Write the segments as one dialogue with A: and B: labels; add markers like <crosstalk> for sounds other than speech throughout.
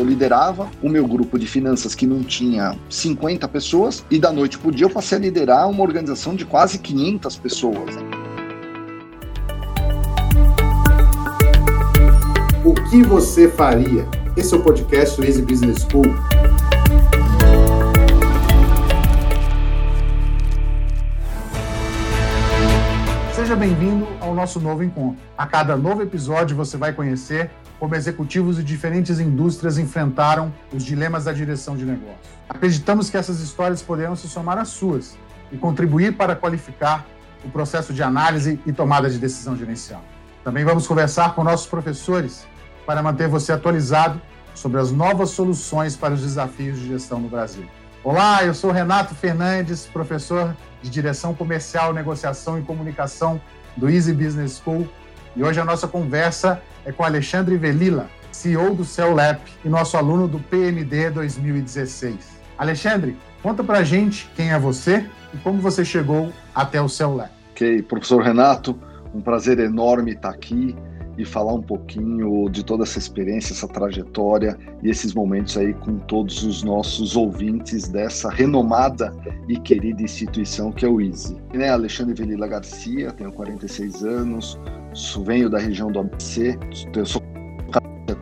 A: Eu liderava o meu grupo de finanças que não tinha 50 pessoas e da noite para o dia eu passei a liderar uma organização de quase 500 pessoas.
B: O que você faria? Esse é o podcast do Easy Business School. Seja bem-vindo ao nosso novo encontro. A cada novo episódio você vai conhecer como executivos de diferentes indústrias enfrentaram os dilemas da direção de negócio. Acreditamos que essas histórias poderão se somar às suas e contribuir para qualificar o processo de análise e tomada de decisão gerencial. Também vamos conversar com nossos professores para manter você atualizado sobre as novas soluções para os desafios de gestão no Brasil. Olá, eu sou Renato Fernandes, professor de Direção Comercial, Negociação e Comunicação do Easy Business School, e hoje a nossa conversa é com Alexandre Velila, CEO do CELAP e nosso aluno do PMD 2016. Alexandre, conta pra gente quem é você e como você chegou até o CELAP.
A: Ok, professor Renato, um prazer enorme estar aqui e falar um pouquinho de toda essa experiência, essa trajetória e esses momentos aí com todos os nossos ouvintes dessa renomada e querida instituição que é o ISE. Né, Alexandre Velila Garcia, tenho 46 anos, venho da região do ABC, sou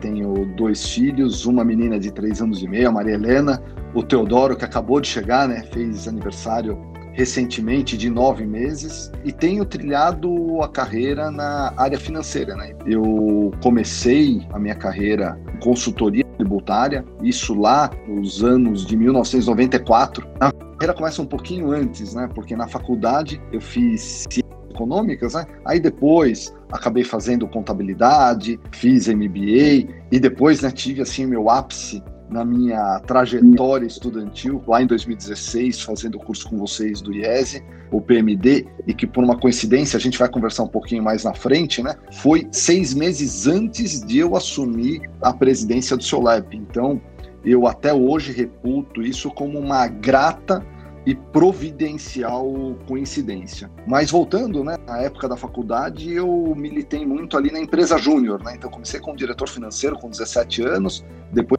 A: tenho dois filhos, uma menina de três anos e meio, a Maria Helena, o Teodoro, que acabou de chegar, né, fez aniversário recentemente de nove meses e tenho trilhado a carreira na área financeira. Né? Eu comecei a minha carreira em consultoria tributária, isso lá nos anos de 1994. A carreira começa um pouquinho antes, né? porque na faculdade eu fiz econômicas, né? Aí depois acabei fazendo contabilidade, fiz MBA e depois né, tive assim meu ápice na minha trajetória estudantil, lá em 2016, fazendo o curso com vocês do IESE, o PMD, e que por uma coincidência, a gente vai conversar um pouquinho mais na frente, né? Foi seis meses antes de eu assumir a presidência do seu lab. Então, eu até hoje reputo isso como uma grata e providencial coincidência. Mas voltando, né, na época da faculdade, eu militei muito ali na empresa júnior, né? Então comecei como diretor financeiro com 17 anos, depois a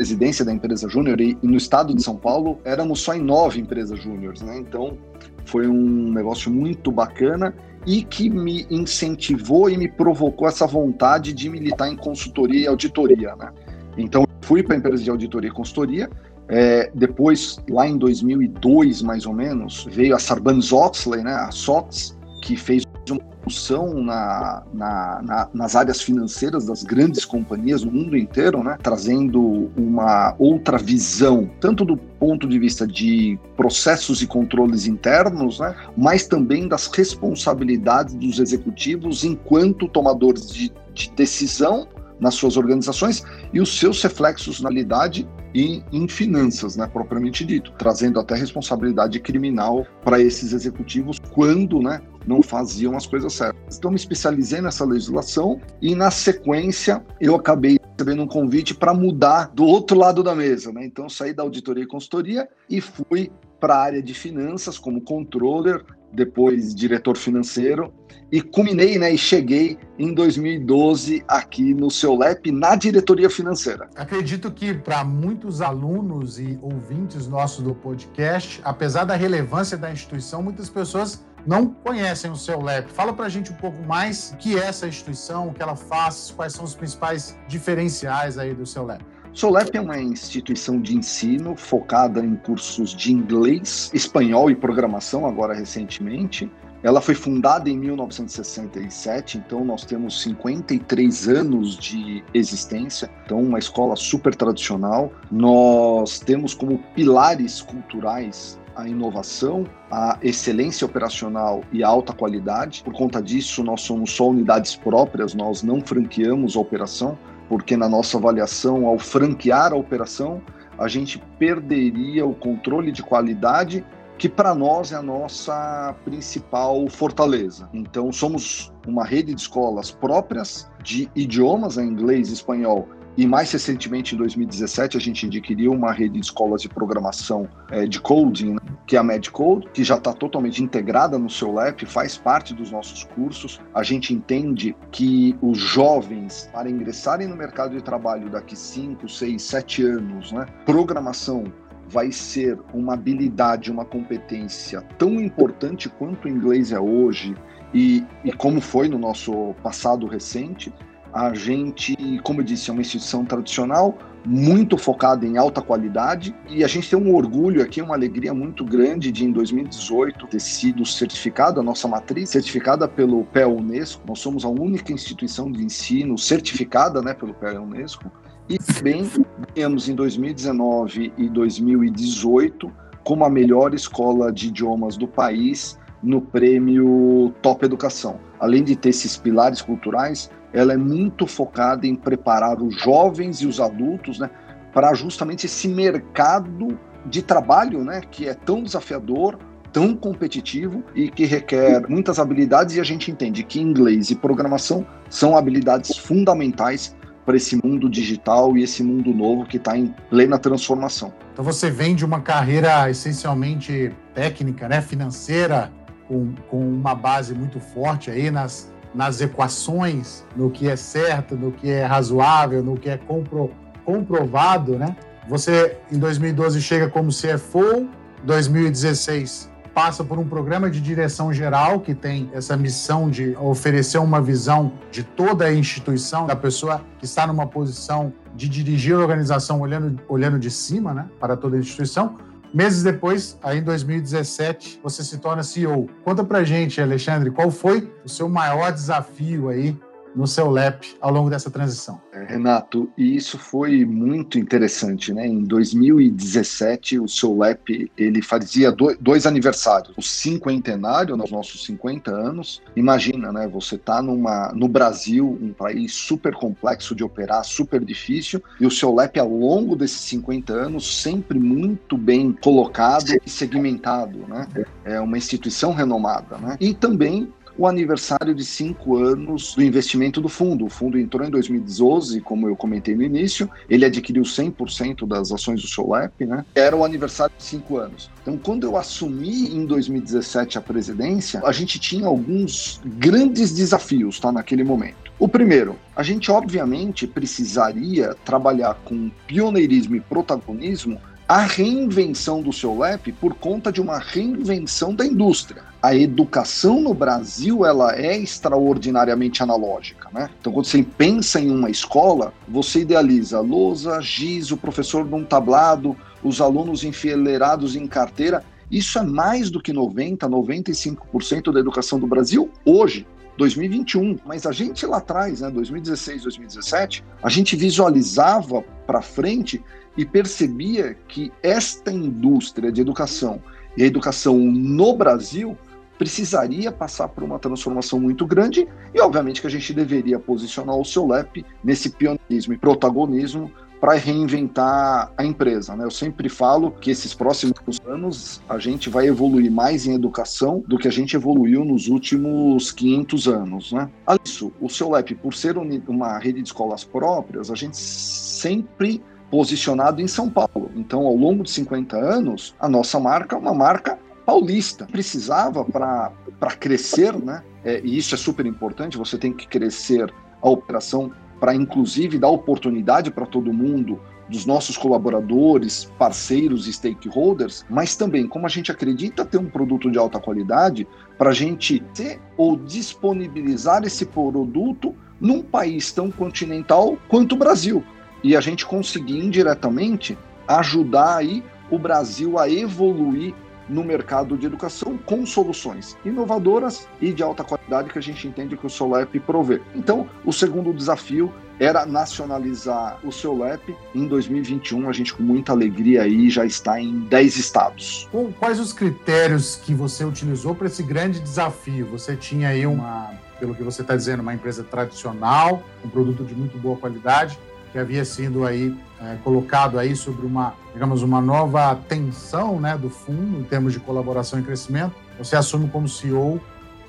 A: presidência da empresa júnior e, e, no estado de São Paulo éramos só em nove empresas júniores, né? Então foi um negócio muito bacana e que me incentivou e me provocou essa vontade de militar em consultoria e auditoria, né? Então fui para a empresa de auditoria e consultoria é, depois, lá em 2002, mais ou menos, veio a Sarbanes-Oxley, né, a SOX, que fez uma função na, na, na, nas áreas financeiras das grandes companhias no mundo inteiro, né, trazendo uma outra visão, tanto do ponto de vista de processos e controles internos, né, mas também das responsabilidades dos executivos enquanto tomadores de, de decisão nas suas organizações e os seus reflexos na realidade e em finanças, né, propriamente dito, trazendo até responsabilidade criminal para esses executivos quando, né, não faziam as coisas certas. Então me especializei nessa legislação e na sequência eu acabei recebendo um convite para mudar do outro lado da mesa, né? Então saí da auditoria e consultoria e fui para a área de finanças como controller, depois diretor financeiro e culminei, né, e cheguei em 2012 aqui no seu LEP na diretoria financeira.
B: Acredito que para muitos alunos e ouvintes nossos do podcast, apesar da relevância da instituição, muitas pessoas não conhecem o seu LEP. Fala para a gente um pouco mais o que é essa instituição, o que ela faz, quais são os principais diferenciais aí do seu LEP.
A: Solep é uma instituição de ensino focada em cursos de inglês, espanhol e programação, agora recentemente. Ela foi fundada em 1967, então nós temos 53 anos de existência, então uma escola super tradicional. Nós temos como pilares culturais a inovação, a excelência operacional e a alta qualidade. Por conta disso, nós somos só unidades próprias, nós não franqueamos a operação porque na nossa avaliação, ao franquear a operação, a gente perderia o controle de qualidade, que para nós é a nossa principal fortaleza. Então, somos uma rede de escolas próprias de idiomas, em inglês e espanhol, e mais recentemente, em 2017, a gente adquiriu uma rede de escolas de programação é, de coding, né, que é a Medcode, que já está totalmente integrada no seu LEP, faz parte dos nossos cursos. A gente entende que os jovens, para ingressarem no mercado de trabalho daqui 5, 6, 7 anos, né, programação vai ser uma habilidade, uma competência tão importante quanto o inglês é hoje e, e como foi no nosso passado recente, a gente, como eu disse, é uma instituição tradicional, muito focada em alta qualidade e a gente tem um orgulho aqui, uma alegria muito grande de em 2018 ter sido certificado, a nossa matriz certificada pelo PEA Unesco. Nós somos a única instituição de ensino certificada né, pelo PEA Unesco e também ganhamos em 2019 e 2018 como a melhor escola de idiomas do país no prêmio Top Educação. Além de ter esses pilares culturais, ela é muito focada em preparar os jovens e os adultos né, para justamente esse mercado de trabalho né, que é tão desafiador, tão competitivo e que requer muitas habilidades, e a gente entende que inglês e programação são habilidades fundamentais para esse mundo digital e esse mundo novo que está em plena transformação.
B: Então você vem de uma carreira essencialmente técnica, né, financeira, com, com uma base muito forte aí nas, nas equações, no que é certo, no que é razoável, no que é compro, comprovado, né? Você, em 2012, chega como CFO, 2016 passa por um programa de direção geral que tem essa missão de oferecer uma visão de toda a instituição, da pessoa que está numa posição de dirigir a organização olhando, olhando de cima né, para toda a instituição. Meses depois, aí em 2017, você se torna CEO. Conta pra gente, Alexandre, qual foi o seu maior desafio aí no seu LEP ao longo dessa transição.
A: É, Renato, e isso foi muito interessante, né? Em 2017, o seu LEP ele fazia dois, dois aniversários, o cinquentenário, nos nossos 50 anos. Imagina, né? Você tá numa, no Brasil, um país super complexo de operar, super difícil, e o seu LEP, ao longo desses 50 anos, sempre muito bem colocado e segmentado, né? É uma instituição renomada, né? E também o aniversário de cinco anos do investimento do fundo. O fundo entrou em 2012, como eu comentei no início, ele adquiriu 100% das ações do Solep, né? Era o aniversário de cinco anos. Então, quando eu assumi em 2017 a presidência, a gente tinha alguns grandes desafios, tá, naquele momento. O primeiro, a gente obviamente precisaria trabalhar com pioneirismo e protagonismo a reinvenção do seu LEP por conta de uma reinvenção da indústria. A educação no Brasil ela é extraordinariamente analógica, né? Então, quando você pensa em uma escola, você idealiza lousa, giz, o professor num tablado, os alunos enfileirados em carteira. Isso é mais do que 90, 95% da educação do Brasil hoje. 2021, mas a gente lá atrás, né, 2016, 2017, a gente visualizava para frente e percebia que esta indústria de educação e a educação no Brasil precisaria passar por uma transformação muito grande e, obviamente, que a gente deveria posicionar o seu LEP nesse pioneirismo e protagonismo para reinventar a empresa. Né? Eu sempre falo que esses próximos anos a gente vai evoluir mais em educação do que a gente evoluiu nos últimos 500 anos. Né? Além disso, o seu LEP, por ser uma rede de escolas próprias, a gente sempre posicionado em São Paulo. Então, ao longo de 50 anos, a nossa marca é uma marca paulista. Precisava para crescer, né? É, e isso é super importante, você tem que crescer a operação para, inclusive, dar oportunidade para todo mundo, dos nossos colaboradores, parceiros e stakeholders, mas também, como a gente acredita ter um produto de alta qualidade, para a gente ter ou disponibilizar esse produto num país tão continental quanto o Brasil. E a gente conseguir indiretamente ajudar aí o Brasil a evoluir no mercado de educação com soluções inovadoras e de alta qualidade que a gente entende que o Solep provê. Então, o segundo desafio era nacionalizar o Solep. Em 2021, a gente com muita alegria aí já está em 10 estados.
B: Bom, quais os critérios que você utilizou para esse grande desafio? Você tinha aí uma, pelo que você está dizendo, uma empresa tradicional, um produto de muito boa qualidade, que havia sido aí é, colocado aí sobre uma, digamos, uma nova tensão né, do fundo em termos de colaboração e crescimento. Você assume como CEO,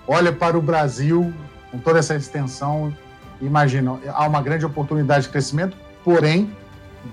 B: olha para o Brasil com toda essa extensão, imagina, há uma grande oportunidade de crescimento, porém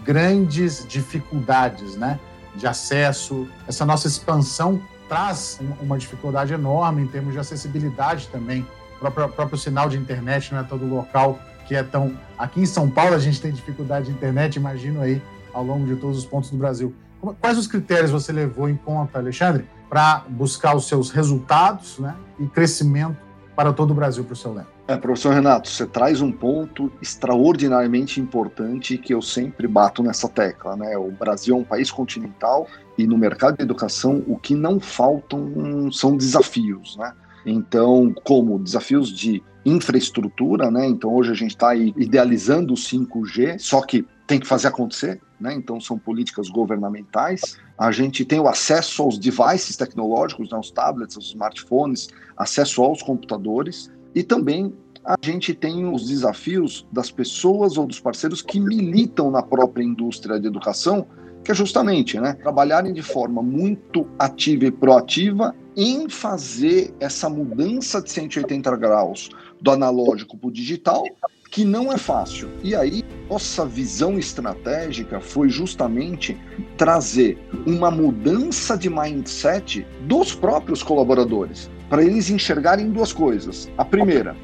B: grandes dificuldades, né? de acesso, essa nossa expansão traz uma dificuldade enorme em termos de acessibilidade também. O próprio, próprio sinal de internet não é todo local que é tão. Aqui em São Paulo a gente tem dificuldade de internet, imagino aí ao longo de todos os pontos do Brasil. Quais os critérios você levou em conta, Alexandre, para buscar os seus resultados né, e crescimento para todo o Brasil, para o seu lema?
A: É, professor Renato, você traz um ponto extraordinariamente importante que eu sempre bato nessa tecla. Né? O Brasil é um país continental e no mercado de educação o que não faltam são desafios. Né? Então, como desafios de infraestrutura, né? Então hoje a gente está idealizando o 5G, só que tem que fazer acontecer, né? Então são políticas governamentais. A gente tem o acesso aos devices tecnológicos, né? os tablets, os smartphones, acesso aos computadores e também a gente tem os desafios das pessoas ou dos parceiros que militam na própria indústria de educação, que é justamente né, trabalharem de forma muito ativa e proativa em fazer essa mudança de 180 graus do analógico para o digital, que não é fácil. E aí, nossa visão estratégica foi justamente trazer uma mudança de mindset dos próprios colaboradores, para eles enxergarem duas coisas. A primeira,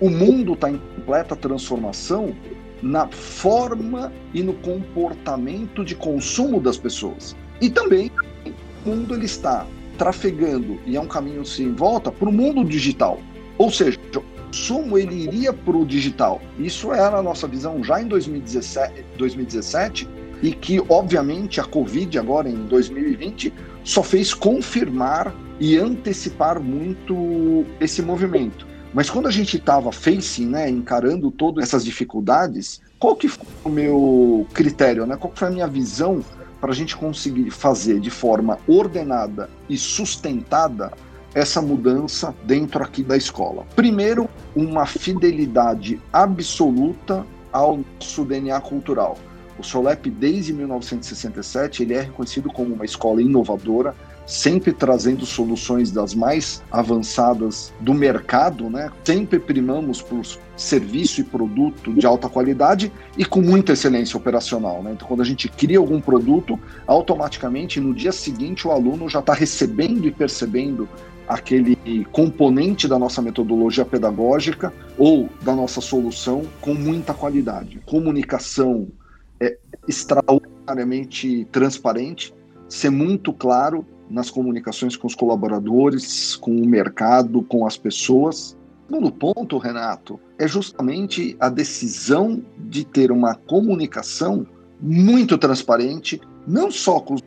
A: o mundo está em completa transformação na forma e no comportamento de consumo das pessoas. E também o mundo ele está trafegando e é um caminho sem volta para o mundo digital. Ou seja, o consumo ele iria para o digital. Isso era a nossa visão já em 2017, 2017 e que, obviamente, a Covid agora em 2020 só fez confirmar e antecipar muito esse movimento. Mas quando a gente estava facing, né, encarando todas essas dificuldades, qual que foi o meu critério, né? Qual foi a minha visão para a gente conseguir fazer de forma ordenada e sustentada essa mudança dentro aqui da escola. Primeiro, uma fidelidade absoluta ao nosso DNA cultural. O Solep, desde 1967, ele é reconhecido como uma escola inovadora, sempre trazendo soluções das mais avançadas do mercado, né? Sempre primamos por serviço e produto de alta qualidade e com muita excelência operacional, né? Então, quando a gente cria algum produto, automaticamente no dia seguinte o aluno já está recebendo e percebendo aquele componente da nossa metodologia pedagógica ou da nossa solução com muita qualidade. Comunicação é extraordinariamente transparente, ser muito claro nas comunicações com os colaboradores, com o mercado, com as pessoas. Segundo ponto, Renato, é justamente a decisão de ter uma comunicação muito transparente, não só com os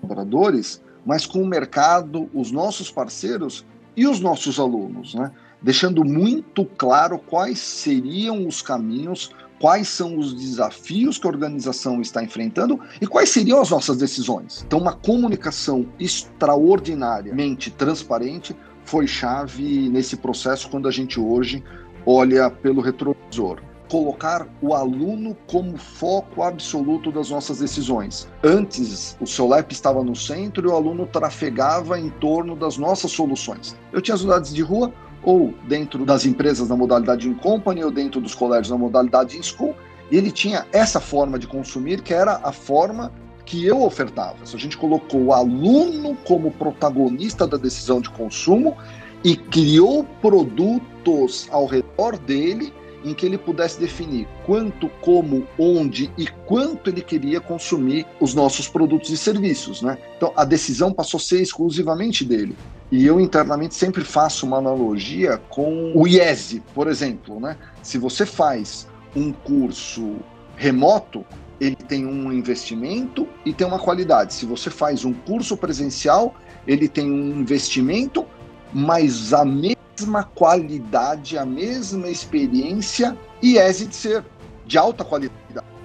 A: colaboradores, mas com o mercado, os nossos parceiros e os nossos alunos, né? deixando muito claro quais seriam os caminhos quais são os desafios que a organização está enfrentando e quais seriam as nossas decisões. Então, uma comunicação extraordinariamente transparente foi chave nesse processo quando a gente hoje olha pelo retrovisor colocar o aluno como foco absoluto das nossas decisões. Antes, o Solep estava no centro e o aluno trafegava em torno das nossas soluções. Eu tinha as unidades de rua, ou dentro das empresas na modalidade in company, ou dentro dos colégios na modalidade in school, e ele tinha essa forma de consumir, que era a forma que eu ofertava. Se a gente colocou o aluno como protagonista da decisão de consumo e criou produtos ao redor dele em que ele pudesse definir quanto, como, onde e quanto ele queria consumir os nossos produtos e serviços, né? Então a decisão passou a ser exclusivamente dele. E eu internamente sempre faço uma analogia com o IESE, por exemplo, né? Se você faz um curso remoto, ele tem um investimento e tem uma qualidade. Se você faz um curso presencial, ele tem um investimento, mas a mesma qualidade, a mesma experiência e de ser de alta qualidade.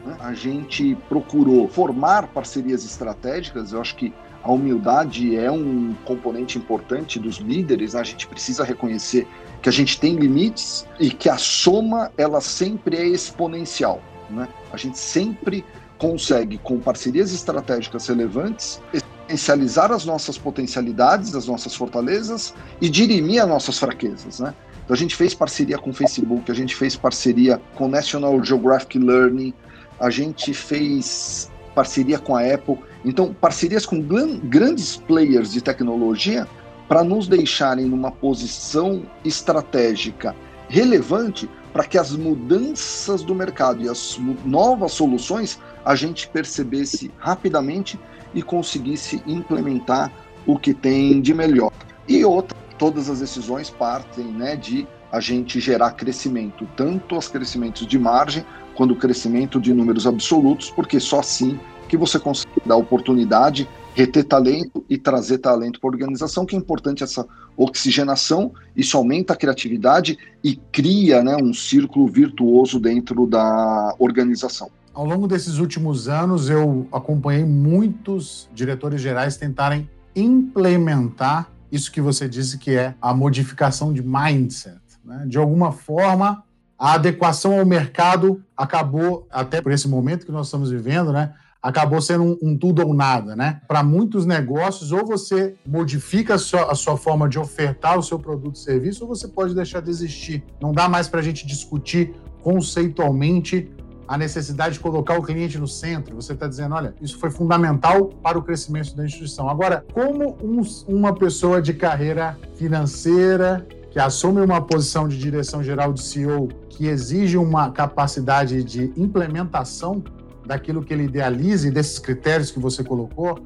A: Né? A gente procurou formar parcerias estratégicas, eu acho que a humildade é um componente importante dos líderes, né? a gente precisa reconhecer que a gente tem limites e que a soma ela sempre é exponencial. Né? A gente sempre consegue, com parcerias estratégicas relevantes, potencializar as nossas potencialidades, as nossas fortalezas e dirimir as nossas fraquezas, né? Então a gente fez parceria com o Facebook, a gente fez parceria com o National Geographic Learning, a gente fez parceria com a Apple. Então, parcerias com grandes players de tecnologia para nos deixarem numa posição estratégica relevante para que as mudanças do mercado e as novas soluções a gente percebesse rapidamente e conseguisse implementar o que tem de melhor. E outra, todas as decisões partem né, de a gente gerar crescimento, tanto os crescimentos de margem quanto o crescimento de números absolutos, porque só assim que você consegue dar oportunidade, reter talento e trazer talento para a organização, que é importante essa oxigenação, isso aumenta a criatividade e cria né, um círculo virtuoso dentro da organização.
B: Ao longo desses últimos anos, eu acompanhei muitos diretores gerais tentarem implementar isso que você disse que é a modificação de mindset. Né? De alguma forma, a adequação ao mercado acabou, até por esse momento que nós estamos vivendo, né? Acabou sendo um, um tudo ou nada, né? Para muitos negócios, ou você modifica a sua, a sua, forma de ofertar o seu produto e serviço, ou você pode deixar de existir. Não dá mais para a gente discutir conceitualmente a necessidade de colocar o cliente no centro. Você está dizendo, olha, isso foi fundamental para o crescimento da instituição. Agora, como um, uma pessoa de carreira financeira que assume uma posição de direção geral de CEO que exige uma capacidade de implementação daquilo que ele idealiza e desses critérios que você colocou,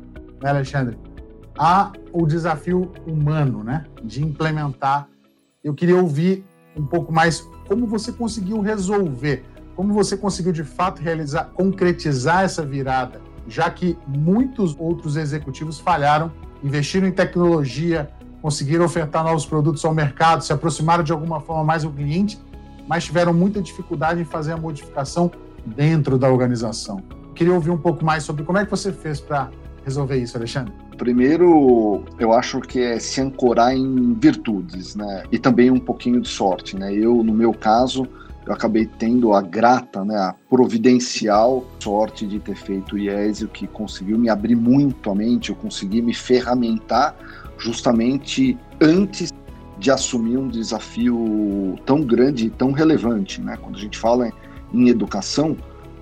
B: né, Alexandre? Há o desafio humano, né, de implementar. Eu queria ouvir um pouco mais como você conseguiu resolver, como você conseguiu de fato realizar, concretizar essa virada, já que muitos outros executivos falharam, investiram em tecnologia, conseguiram ofertar novos produtos ao mercado, se aproximaram de alguma forma mais do cliente, mas tiveram muita dificuldade em fazer a modificação dentro da organização. Queria ouvir um pouco mais sobre como é que você fez para resolver isso, Alexandre.
A: Primeiro, eu acho que é se ancorar em virtudes, né? E também um pouquinho de sorte, né? Eu, no meu caso, eu acabei tendo a grata, né, a providencial sorte de ter feito o IESio, que conseguiu me abrir muito a mente, eu consegui me ferramentar justamente antes de assumir um desafio tão grande e tão relevante, né? Quando a gente fala em em educação,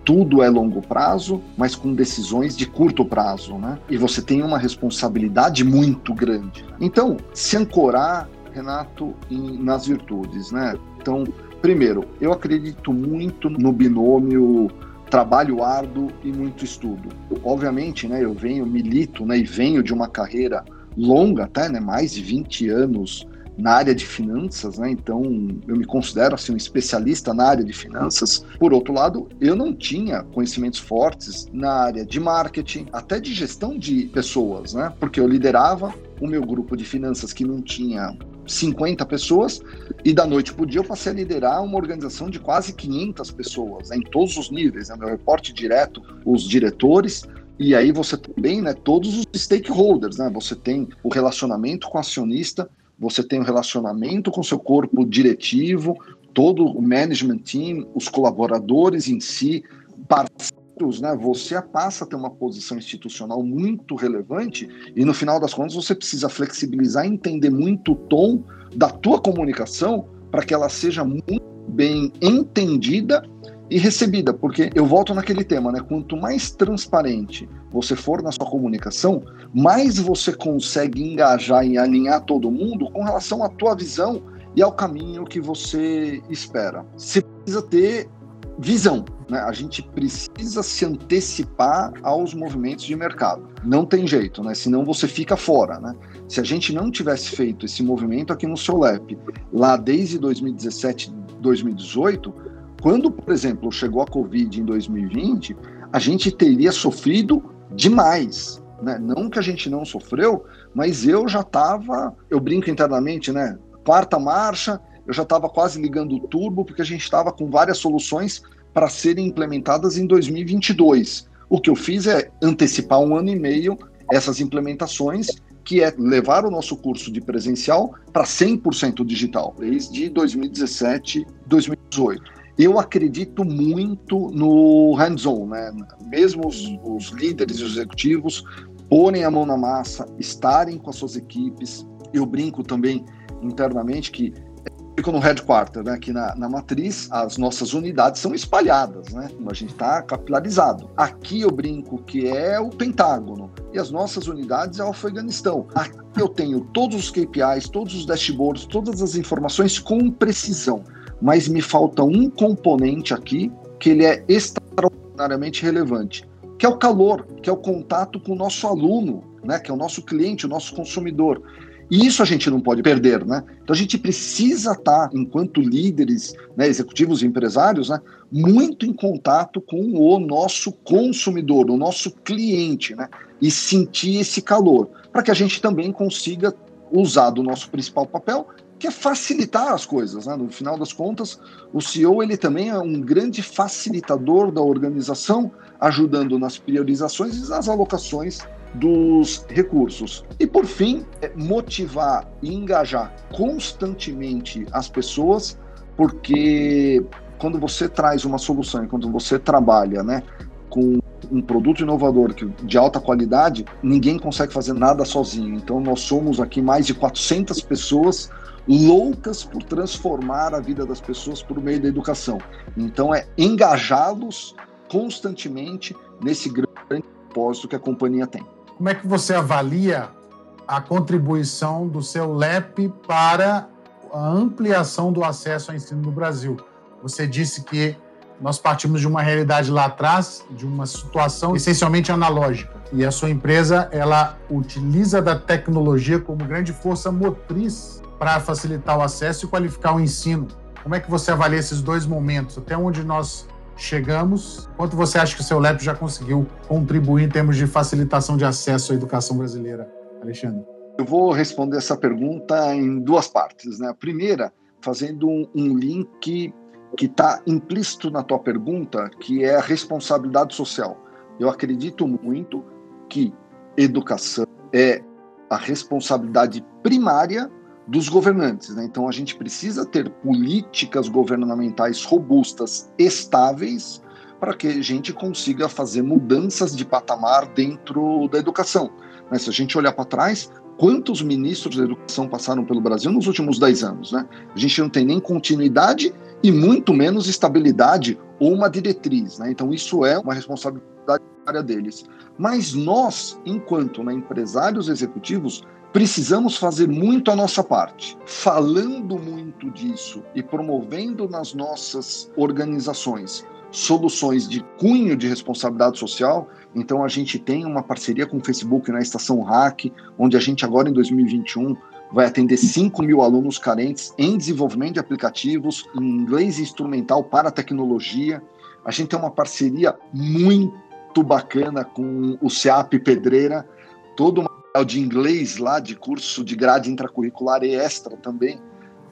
A: tudo é longo prazo, mas com decisões de curto prazo, né? E você tem uma responsabilidade muito grande. Então, se ancorar, Renato, em, nas virtudes, né? Então, primeiro, eu acredito muito no binômio trabalho árduo e muito estudo. Obviamente, né, eu venho, milito, né, e venho de uma carreira longa até, né, mais de 20 anos na área de finanças, né? Então eu me considero assim um especialista na área de finanças. Por outro lado, eu não tinha conhecimentos fortes na área de marketing, até de gestão de pessoas, né? Porque eu liderava o meu grupo de finanças que não tinha 50 pessoas e da noite para o dia eu passei a liderar uma organização de quase 500 pessoas né, em todos os níveis, né, meu reporte direto, os diretores, e aí você também, né, todos os stakeholders, né, você tem o relacionamento com o acionista, você tem um relacionamento com seu corpo diretivo, todo o management team, os colaboradores em si, parceiros, né? Você passa a ter uma posição institucional muito relevante e no final das contas você precisa flexibilizar entender muito o tom da tua comunicação para que ela seja muito bem entendida e recebida, porque eu volto naquele tema, né? Quanto mais transparente você for na sua comunicação, mais você consegue engajar e alinhar todo mundo com relação à tua visão e ao caminho que você espera. Você precisa ter visão, né? A gente precisa se antecipar aos movimentos de mercado. Não tem jeito, né? Senão você fica fora, né? Se a gente não tivesse feito esse movimento aqui no seu LEP, lá desde 2017, 2018, quando, por exemplo, chegou a Covid em 2020, a gente teria sofrido demais. Né? Não que a gente não sofreu, mas eu já estava, eu brinco internamente, né? Quarta marcha, eu já estava quase ligando o turbo, porque a gente estava com várias soluções para serem implementadas em 2022. O que eu fiz é antecipar um ano e meio essas implementações, que é levar o nosso curso de presencial para 100% digital, desde 2017, 2018 eu acredito muito no hands-on, né? Mesmo os, os líderes e os executivos porem a mão na massa, estarem com as suas equipes. Eu brinco também internamente que é no headquarter, né? Aqui na, na matriz, as nossas unidades são espalhadas, né? A gente está capilarizado. Aqui eu brinco que é o Pentágono e as nossas unidades é o Afeganistão. Aqui eu tenho todos os KPIs, todos os dashboards, todas as informações com precisão, mas me falta um componente aqui que ele é extraordinariamente relevante, que é o calor, que é o contato com o nosso aluno, né? Que é o nosso cliente, o nosso consumidor. E isso a gente não pode perder, né? Então a gente precisa estar, enquanto líderes, né, executivos e empresários, né, muito em contato com o nosso consumidor, o nosso cliente, né? E sentir esse calor, para que a gente também consiga usar do nosso principal papel, que é facilitar as coisas, né? No final das contas, o CEO ele também é um grande facilitador da organização, ajudando nas priorizações e nas alocações dos recursos. E por fim, é motivar e engajar constantemente as pessoas, porque quando você traz uma solução, quando você trabalha, né, com um produto inovador de alta qualidade, ninguém consegue fazer nada sozinho. Então nós somos aqui mais de 400 pessoas loucas por transformar a vida das pessoas por meio da educação. Então é engajá-los constantemente nesse grande propósito que a companhia tem.
B: Como é que você avalia a contribuição do seu LEP para a ampliação do acesso ao ensino no Brasil? Você disse que nós partimos de uma realidade lá atrás, de uma situação essencialmente analógica. E a sua empresa, ela utiliza da tecnologia como grande força motriz para facilitar o acesso e qualificar o ensino. Como é que você avalia esses dois momentos? Até onde nós chegamos? Quanto você acha que o seu LEP já conseguiu contribuir em termos de facilitação de acesso à educação brasileira, Alexandre?
A: Eu vou responder essa pergunta em duas partes. Né? A primeira, fazendo um, um link que está implícito na tua pergunta, que é a responsabilidade social. Eu acredito muito que educação é a responsabilidade primária dos governantes. Né? Então, a gente precisa ter políticas governamentais robustas, estáveis, para que a gente consiga fazer mudanças de patamar dentro da educação. Mas se a gente olhar para trás, quantos ministros da educação passaram pelo Brasil nos últimos 10 anos? Né? A gente não tem nem continuidade e muito menos estabilidade ou uma diretriz. Né? Então, isso é uma responsabilidade deles. Mas nós, enquanto né, empresários executivos, precisamos fazer muito a nossa parte. Falando muito disso e promovendo nas nossas organizações soluções de cunho de responsabilidade social. Então, a gente tem uma parceria com o Facebook na Estação Hack, onde a gente agora em 2021 vai atender 5 mil alunos carentes em desenvolvimento de aplicativos, em inglês instrumental para tecnologia. A gente tem uma parceria muito bacana com o CEAP Pedreira, todo uma de inglês lá, de curso de grade intracurricular e extra também,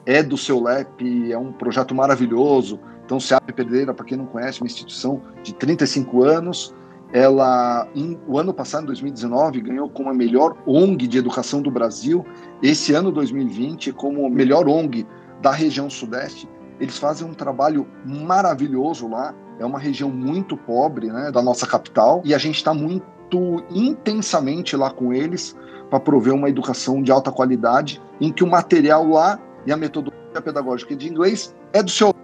A: é do seu LEP, é um projeto maravilhoso. Então, o CEAP Pedreira, para quem não conhece, uma instituição de 35 anos, ela, em, o ano passado, em 2019, ganhou como a melhor ONG de educação do Brasil, esse ano, 2020, como a melhor ONG da região Sudeste. Eles fazem um trabalho maravilhoso lá, é uma região muito pobre né, da nossa capital, e a gente está muito intensamente lá com eles para prover uma educação de alta qualidade, em que o material lá e a metodologia pedagógica de inglês é do seu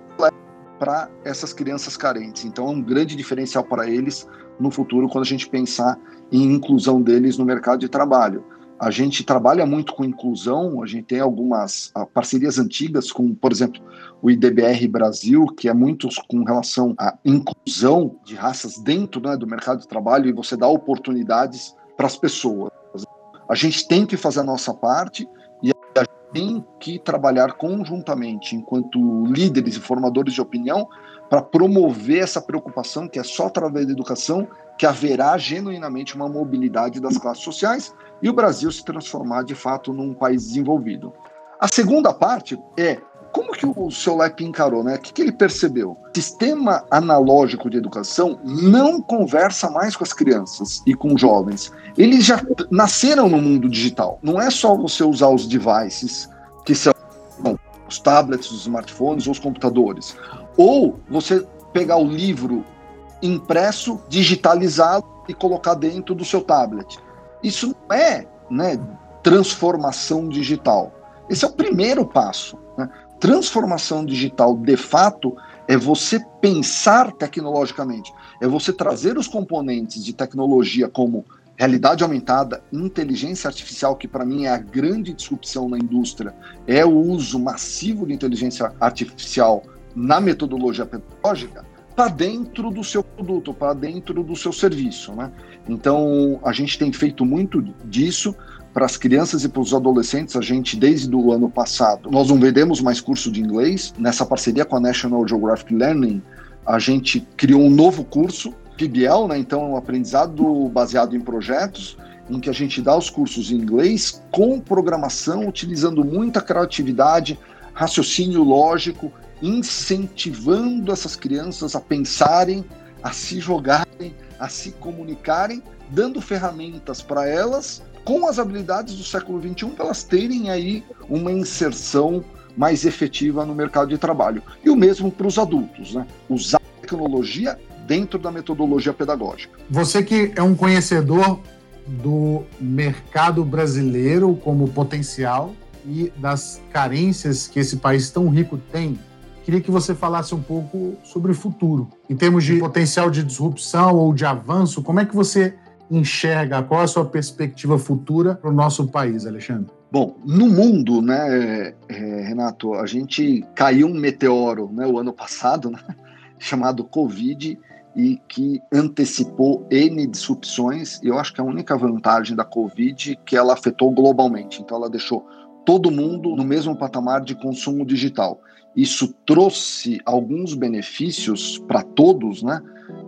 A: para essas crianças carentes. Então é um grande diferencial para eles no futuro quando a gente pensar em inclusão deles no mercado de trabalho. A gente trabalha muito com inclusão, a gente tem algumas ah, parcerias antigas com, por exemplo, o IDBR Brasil, que é muito com relação à inclusão de raças dentro né, do mercado de trabalho e você dá oportunidades para as pessoas. A gente tem que fazer a nossa parte tem que trabalhar conjuntamente, enquanto líderes e formadores de opinião, para promover essa preocupação que é só através da educação que haverá genuinamente uma mobilidade das classes sociais e o Brasil se transformar de fato num país desenvolvido. A segunda parte é como que o seu LEP encarou, né? O que, que ele percebeu? Sistema analógico de educação não conversa mais com as crianças e com os jovens. Eles já nasceram no mundo digital. Não é só você usar os devices, que são bom, os tablets, os smartphones ou os computadores. Ou você pegar o livro impresso, digitalizá-lo e colocar dentro do seu tablet. Isso não é né, transformação digital. Esse é o primeiro passo. Né? Transformação digital de fato é você pensar tecnologicamente, é você trazer os componentes de tecnologia como realidade aumentada, inteligência artificial, que para mim é a grande disrupção na indústria, é o uso massivo de inteligência artificial na metodologia pedagógica, para dentro do seu produto, para dentro do seu serviço. Né? Então, a gente tem feito muito disso para as crianças e para os adolescentes. A gente, desde o ano passado, nós não vendemos mais curso de inglês. Nessa parceria com a National Geographic Learning, a gente criou um novo curso PBL, né? então um aprendizado baseado em projetos, em que a gente dá os cursos em inglês com programação, utilizando muita criatividade, raciocínio lógico, incentivando essas crianças a pensarem, a se jogarem, a se comunicarem, dando ferramentas para elas com as habilidades do século XXI para elas terem aí uma inserção mais efetiva no mercado de trabalho. E o mesmo para os adultos, né? Usar tecnologia dentro da metodologia pedagógica.
B: Você que é um conhecedor do mercado brasileiro como potencial e das carências que esse país tão rico tem, queria que você falasse um pouco sobre o futuro. Em termos de potencial de disrupção ou de avanço, como é que você enxerga? Qual a sua perspectiva futura para o nosso país, Alexandre?
A: Bom, no mundo, né, é, Renato, a gente caiu um meteoro, né, o ano passado, né, <laughs> chamado Covid, e que antecipou N disrupções. E eu acho que a única vantagem da Covid é que ela afetou globalmente. Então, ela deixou todo mundo no mesmo patamar de consumo digital. Isso trouxe alguns benefícios para todos, né?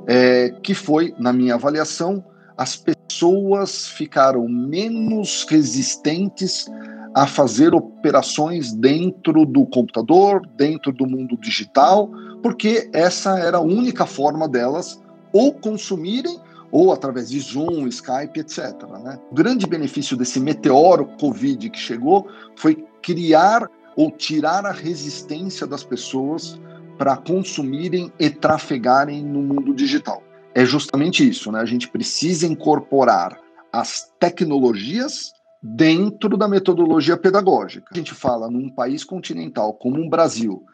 A: É, que foi, na minha avaliação, as pessoas ficaram menos resistentes a fazer operações dentro do computador, dentro do mundo digital, porque essa era a única forma delas ou consumirem ou através de Zoom, Skype, etc. Né? O grande benefício desse meteoro Covid que chegou foi criar ou tirar a resistência das pessoas para consumirem e trafegarem no mundo digital. É justamente isso, né? A gente precisa incorporar as tecnologias dentro da metodologia pedagógica. A gente fala num país continental como o Brasil,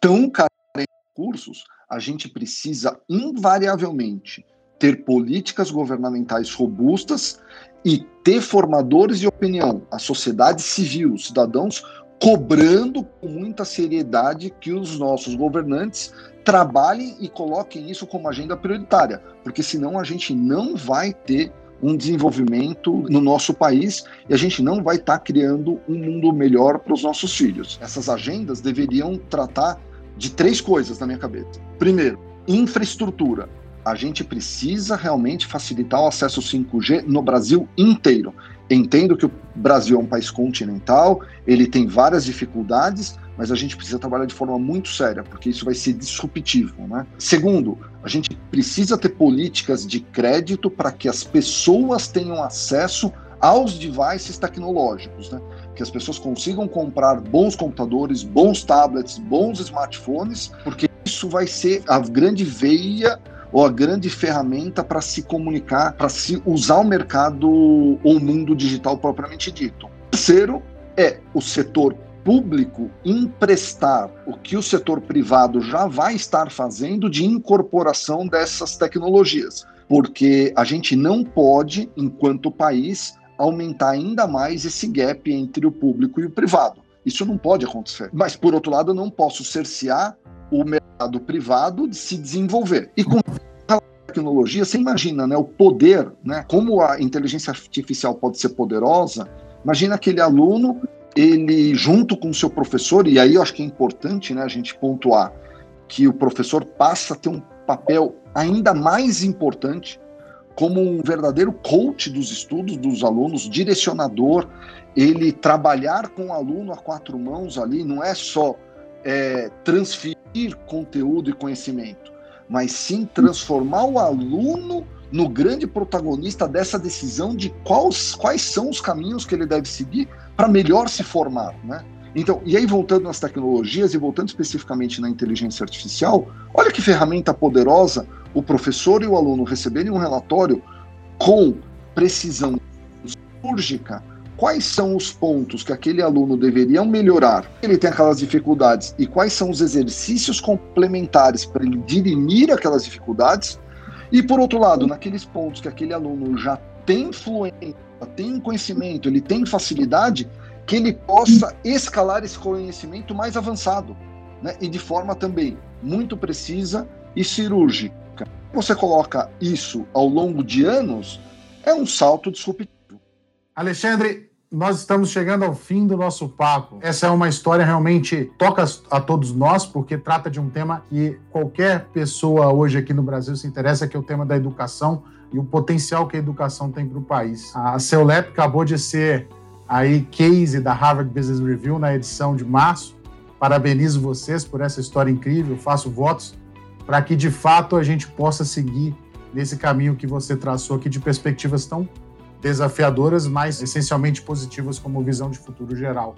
A: tão carente de recursos, a gente precisa invariavelmente ter políticas governamentais robustas e ter formadores de opinião, a sociedade civil, os cidadãos, cobrando com muita seriedade que os nossos governantes trabalhem e coloquem isso como agenda prioritária, porque senão a gente não vai ter um desenvolvimento no nosso país e a gente não vai estar tá criando um mundo melhor para os nossos filhos. Essas agendas deveriam tratar de três coisas na minha cabeça. Primeiro, infraestrutura. A gente precisa realmente facilitar o acesso 5G no Brasil inteiro. Entendo que o Brasil é um país continental, ele tem várias dificuldades, mas a gente precisa trabalhar de forma muito séria, porque isso vai ser disruptivo. Né? Segundo, a gente precisa ter políticas de crédito para que as pessoas tenham acesso aos devices tecnológicos, né? que as pessoas consigam comprar bons computadores, bons tablets, bons smartphones, porque isso vai ser a grande veia ou a grande ferramenta para se comunicar, para se usar o mercado ou o mundo digital propriamente dito. Terceiro é o setor público emprestar o que o setor privado já vai estar fazendo de incorporação dessas tecnologias, porque a gente não pode, enquanto país, aumentar ainda mais esse gap entre o público e o privado. Isso não pode acontecer. Mas, por outro lado, eu não posso cercear o mercado privado de se desenvolver. E com tecnologia, você imagina né, o poder, né, como a inteligência artificial pode ser poderosa. Imagina aquele aluno ele junto com o seu professor, e aí eu acho que é importante né, a gente pontuar que o professor passa a ter um papel ainda mais importante como um verdadeiro coach dos estudos dos alunos, direcionador, ele trabalhar com o aluno a quatro mãos ali, não é só é, transferir conteúdo e conhecimento, mas sim transformar o aluno no grande protagonista dessa decisão de quais, quais são os caminhos que ele deve seguir para melhor se formar, né? Então, e aí voltando nas tecnologias e voltando especificamente na inteligência artificial, olha que ferramenta poderosa o professor e o aluno receberem um relatório com precisão cirúrgica quais são os pontos que aquele aluno deveria melhorar, ele tem aquelas dificuldades, e quais são os exercícios complementares para ele dirimir aquelas dificuldades, e por outro lado, naqueles pontos que aquele aluno já tem fluência, tem conhecimento, ele tem facilidade, que ele possa escalar esse conhecimento mais avançado, né? e de forma também muito precisa e cirúrgica. Você coloca isso ao longo de anos, é um salto disruptivo.
B: Alexandre, nós estamos chegando ao fim do nosso papo. Essa é uma história realmente toca a todos nós, porque trata de um tema que qualquer pessoa hoje aqui no Brasil se interessa, que é o tema da educação e o potencial que a educação tem para o país. A CEULEP acabou de ser aí case da Harvard Business Review na edição de março. Parabenizo vocês por essa história incrível, faço votos para que de fato a gente possa seguir nesse caminho que você traçou aqui de perspectivas tão desafiadoras, mas essencialmente positivas como visão de futuro geral.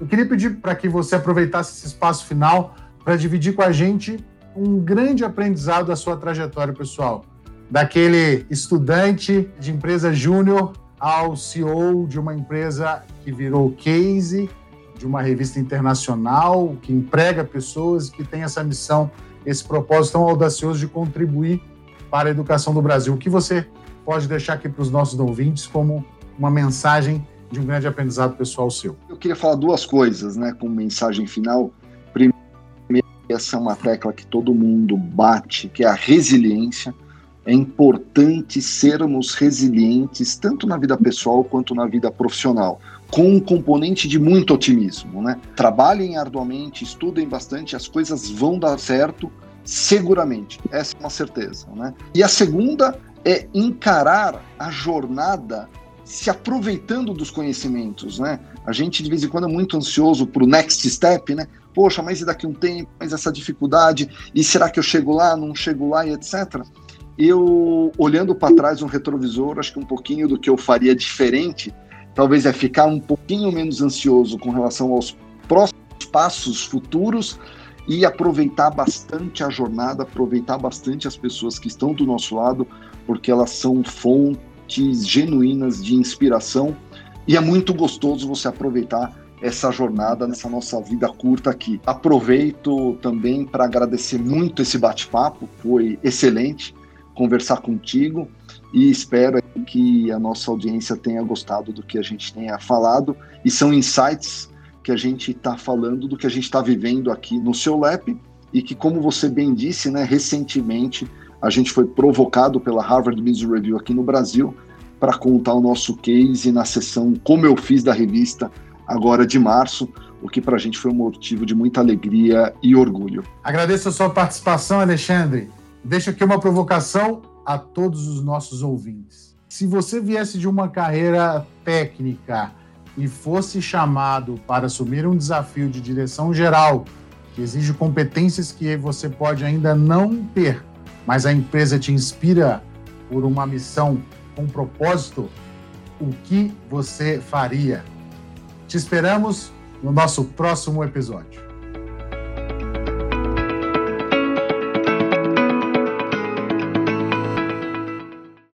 B: Eu queria pedir para que você aproveitasse esse espaço final para dividir com a gente um grande aprendizado da sua trajetória pessoal, daquele estudante de empresa júnior ao CEO de uma empresa que virou case de uma revista internacional, que emprega pessoas, que tem essa missão, esse propósito tão audacioso de contribuir para a educação do Brasil. O que você pode deixar aqui para os nossos ouvintes como uma mensagem de um grande aprendizado pessoal seu?
A: Eu queria falar duas coisas, né, como mensagem final. Primeiro, essa é uma tecla que todo mundo bate, que é a resiliência. É importante sermos resilientes, tanto na vida pessoal quanto na vida profissional, com um componente de muito otimismo. Né? Trabalhem arduamente, estudem bastante, as coisas vão dar certo, seguramente. Essa é uma certeza. Né? E a segunda é encarar a jornada se aproveitando dos conhecimentos, né? A gente de vez em quando é muito ansioso para o next step, né? Poxa, mas e daqui um tempo, mas essa dificuldade, e será que eu chego lá, não chego lá e etc. Eu, olhando para trás no retrovisor, acho que um pouquinho do que eu faria diferente, talvez é ficar um pouquinho menos ansioso com relação aos próximos passos futuros e aproveitar bastante a jornada, aproveitar bastante as pessoas que estão do nosso lado, porque elas são fontes genuínas de inspiração e é muito gostoso você aproveitar essa jornada nessa nossa vida curta aqui. Aproveito também para agradecer muito esse bate-papo, foi excelente conversar contigo e espero que a nossa audiência tenha gostado do que a gente tenha falado e são insights que a gente está falando do que a gente está vivendo aqui no seu LAP e que, como você bem disse, né, recentemente a gente foi provocado pela Harvard Business Review aqui no Brasil para contar o nosso case na sessão Como Eu Fiz da revista, agora de março, o que para a gente foi um motivo de muita alegria e orgulho.
B: Agradeço a sua participação, Alexandre. Deixo aqui uma provocação a todos os nossos ouvintes. Se você viesse de uma carreira técnica e fosse chamado para assumir um desafio de direção geral, que exige competências que você pode ainda não ter, mas a empresa te inspira por uma missão com um propósito, o que você faria? Te esperamos no nosso próximo episódio.